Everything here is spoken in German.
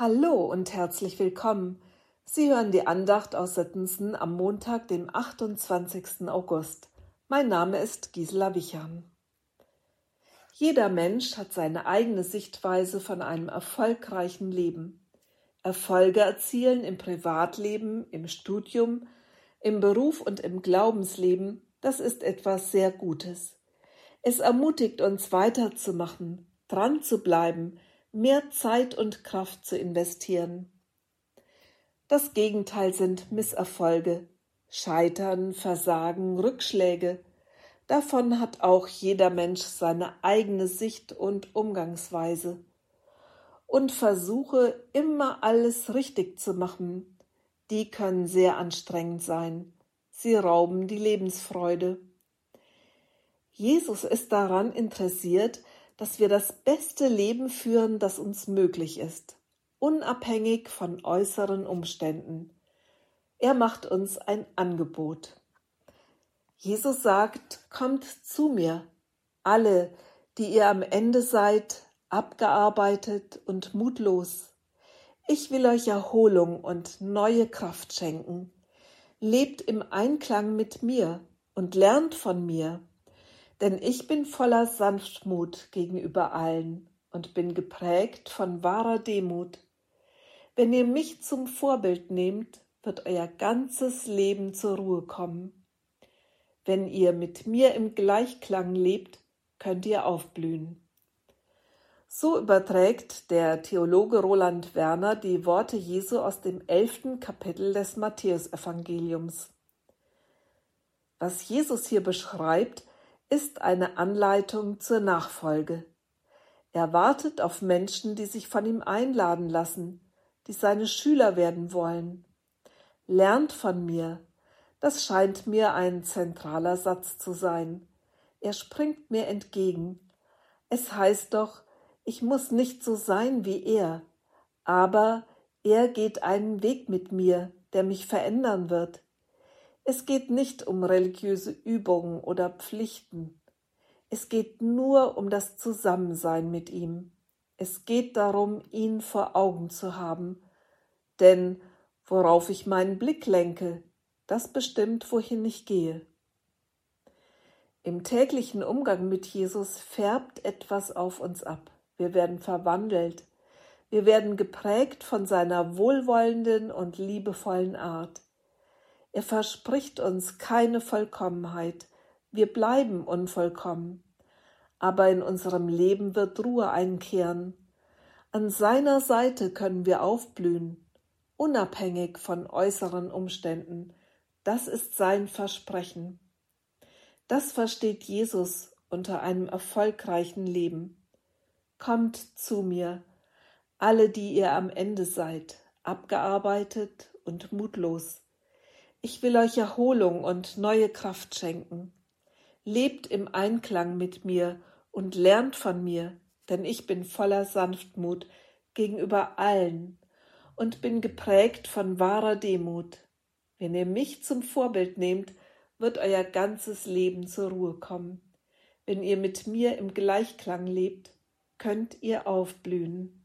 Hallo und herzlich willkommen. Sie hören die Andacht aus Sittensen am Montag, dem 28. August. Mein Name ist Gisela Wichern. Jeder Mensch hat seine eigene Sichtweise von einem erfolgreichen Leben. Erfolge erzielen im Privatleben, im Studium, im Beruf und im Glaubensleben, das ist etwas sehr Gutes. Es ermutigt uns weiterzumachen, dran zu bleiben, mehr Zeit und Kraft zu investieren. Das Gegenteil sind Misserfolge, Scheitern, Versagen, Rückschläge. Davon hat auch jeder Mensch seine eigene Sicht und Umgangsweise. Und Versuche, immer alles richtig zu machen, die können sehr anstrengend sein. Sie rauben die Lebensfreude. Jesus ist daran interessiert, dass wir das beste Leben führen, das uns möglich ist, unabhängig von äußeren Umständen. Er macht uns ein Angebot. Jesus sagt, kommt zu mir, alle, die ihr am Ende seid, abgearbeitet und mutlos. Ich will euch Erholung und neue Kraft schenken. Lebt im Einklang mit mir und lernt von mir, denn ich bin voller Sanftmut gegenüber allen und bin geprägt von wahrer Demut. Wenn ihr mich zum Vorbild nehmt, wird euer ganzes Leben zur Ruhe kommen. Wenn ihr mit mir im Gleichklang lebt, könnt ihr aufblühen. So überträgt der Theologe Roland Werner die Worte Jesu aus dem elften Kapitel des Matthäusevangeliums. Was Jesus hier beschreibt, ist eine Anleitung zur Nachfolge. Er wartet auf Menschen, die sich von ihm einladen lassen, die seine Schüler werden wollen. Lernt von mir. Das scheint mir ein zentraler Satz zu sein. Er springt mir entgegen. Es heißt doch, ich muss nicht so sein wie er, aber er geht einen Weg mit mir, der mich verändern wird. Es geht nicht um religiöse Übungen oder Pflichten. Es geht nur um das Zusammensein mit ihm. Es geht darum, ihn vor Augen zu haben. Denn worauf ich meinen Blick lenke, das bestimmt, wohin ich gehe. Im täglichen Umgang mit Jesus färbt etwas auf uns ab. Wir werden verwandelt. Wir werden geprägt von seiner wohlwollenden und liebevollen Art. Er verspricht uns keine Vollkommenheit. Wir bleiben unvollkommen. Aber in unserem Leben wird Ruhe einkehren. An seiner Seite können wir aufblühen, unabhängig von äußeren Umständen. Das ist sein Versprechen. Das versteht Jesus unter einem erfolgreichen Leben. Kommt zu mir, alle, die ihr am Ende seid, abgearbeitet und mutlos. Ich will euch Erholung und neue Kraft schenken. Lebt im Einklang mit mir und lernt von mir, denn ich bin voller Sanftmut gegenüber allen und bin geprägt von wahrer Demut. Wenn ihr mich zum Vorbild nehmt, wird euer ganzes Leben zur Ruhe kommen. Wenn ihr mit mir im Gleichklang lebt, könnt ihr aufblühen.